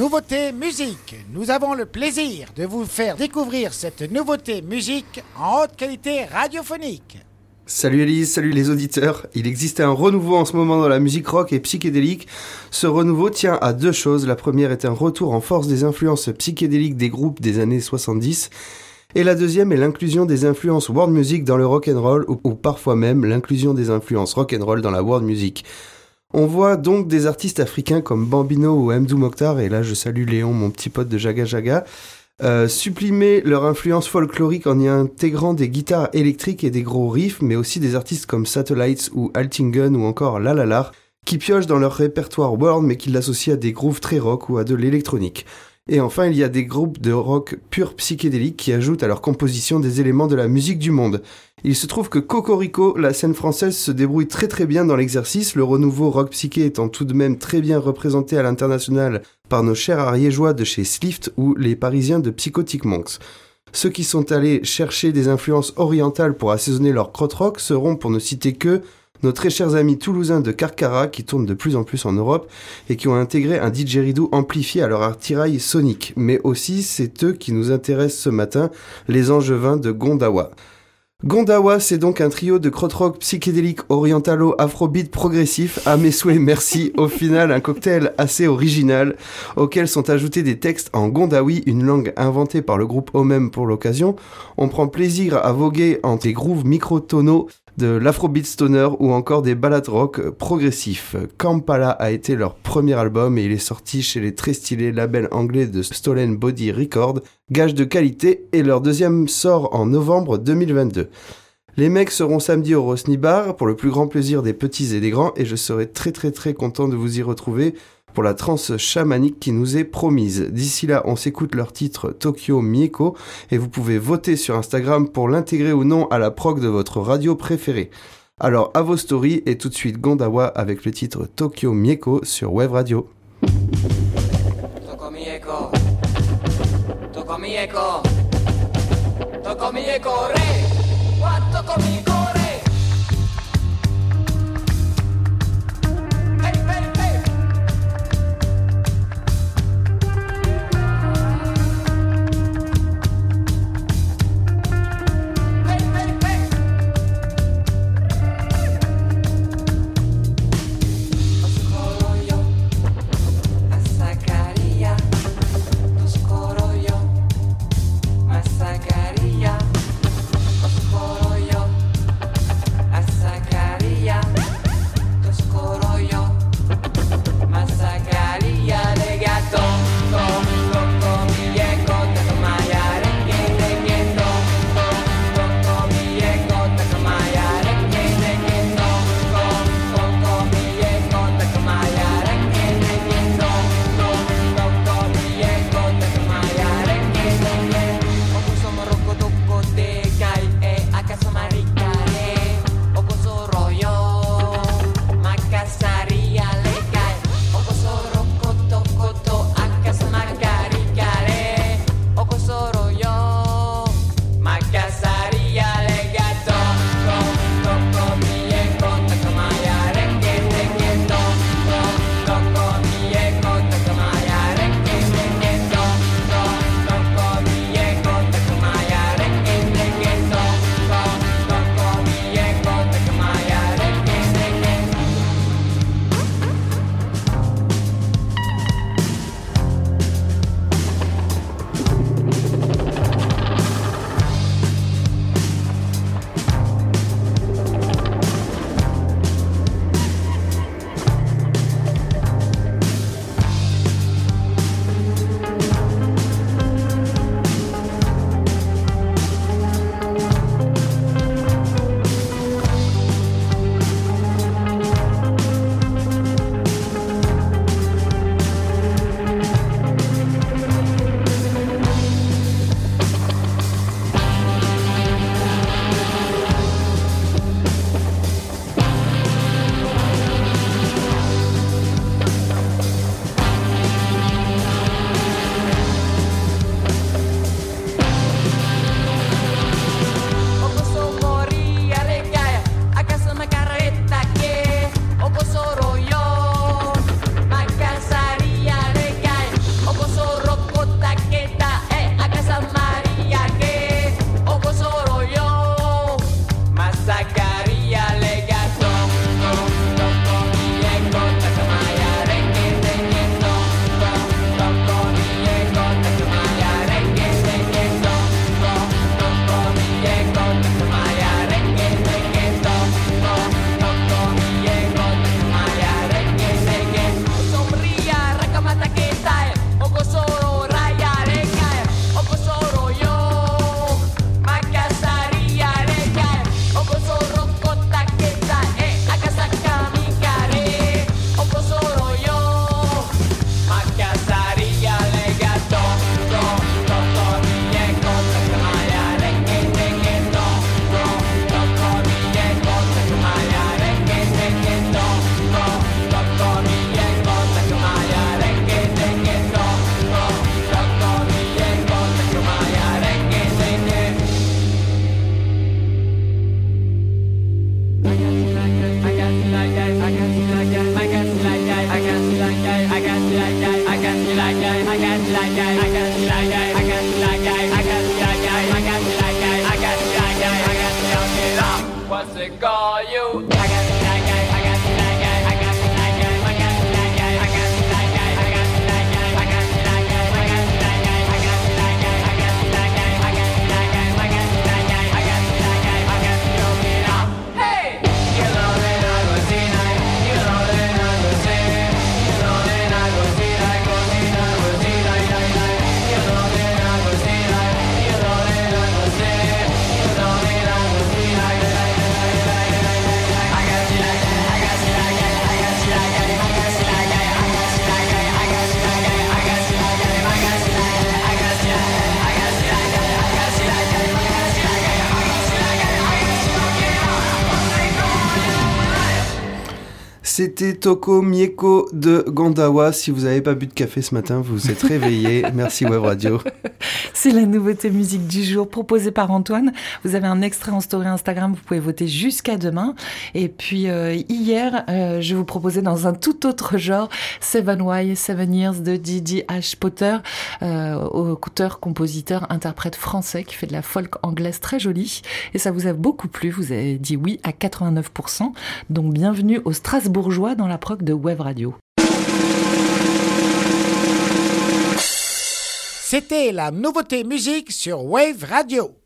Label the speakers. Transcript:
Speaker 1: nouveauté musique. Nous avons le plaisir de vous faire découvrir cette nouveauté musique en haute qualité radiophonique.
Speaker 2: Salut Elise, salut les auditeurs. Il existe un renouveau en ce moment dans la musique rock et psychédélique. Ce renouveau tient à deux choses. La première est un retour en force des influences psychédéliques des groupes des années 70. Et la deuxième est l'inclusion des influences world music dans le rock and roll ou, parfois même l'inclusion des influences rock and roll dans la world music. On voit donc des artistes africains comme Bambino ou Mdou Mokhtar, et là je salue Léon, mon petit pote de Jaga Jaga, euh, supprimer leur influence folklorique en y intégrant des guitares électriques et des gros riffs, mais aussi des artistes comme Satellites ou Altingen ou encore Lalalar, qui piochent dans leur répertoire world mais qui l'associent à des grooves très rock ou à de l'électronique. Et enfin, il y a des groupes de rock pur psychédélique qui ajoutent à leur composition des éléments de la musique du monde. Il se trouve que Cocorico, la scène française, se débrouille très très bien dans l'exercice, le renouveau rock psyché étant tout de même très bien représenté à l'international par nos chers ariégeois de chez Slift ou les parisiens de Psychotic Monks. Ceux qui sont allés chercher des influences orientales pour assaisonner leur crotte-rock seront, pour ne citer que, nos très chers amis toulousains de Carcara qui tournent de plus en plus en Europe et qui ont intégré un didgeridoo amplifié à leur attirail sonique. Mais aussi, c'est eux qui nous intéressent ce matin, les angevins de Gondawa. Gondawa, c'est donc un trio de crotte-rock psychédélique orientalo afrobeat progressif. À mes souhaits, merci. Au final, un cocktail assez original auquel sont ajoutés des textes en gondawi, une langue inventée par le groupe Omem pour l'occasion. On prend plaisir à voguer entre des grooves microtonaux de l'afrobeat stoner ou encore des ballades rock progressifs. Kampala a été leur premier album et il est sorti chez les très stylés labels anglais de Stolen Body Records, gage de qualité, et leur deuxième sort en novembre 2022. Les mecs seront samedi au Rosny Bar pour le plus grand plaisir des petits et des grands et je serai très très très content de vous y retrouver pour la transe chamanique qui nous est promise. D'ici là, on s'écoute leur titre Tokyo Mieko et vous pouvez voter sur Instagram pour l'intégrer ou non à la prog de votre radio préférée. Alors à vos stories et tout de suite Gondawa avec le titre Tokyo Mieko sur Web Radio.
Speaker 3: Re. I it call you?
Speaker 2: C'était Toko Mieko de Gandawa. Si vous n'avez pas bu de café ce matin, vous vous êtes réveillé. Merci Web Radio.
Speaker 4: C'est la nouveauté musique du jour proposée par Antoine. Vous avez un extrait en story Instagram, vous pouvez voter jusqu'à demain. Et puis euh, hier, euh, je vous proposais dans un tout autre genre Seven Why, Seven Years de Didi H. Potter, euh, auteur, compositeur, interprète français qui fait de la folk anglaise très jolie. Et ça vous a beaucoup plu, vous avez dit oui à 89%. Donc bienvenue aux Dans la prog de Web Radio.
Speaker 1: C'était la nouveauté musique sur Wave Radio.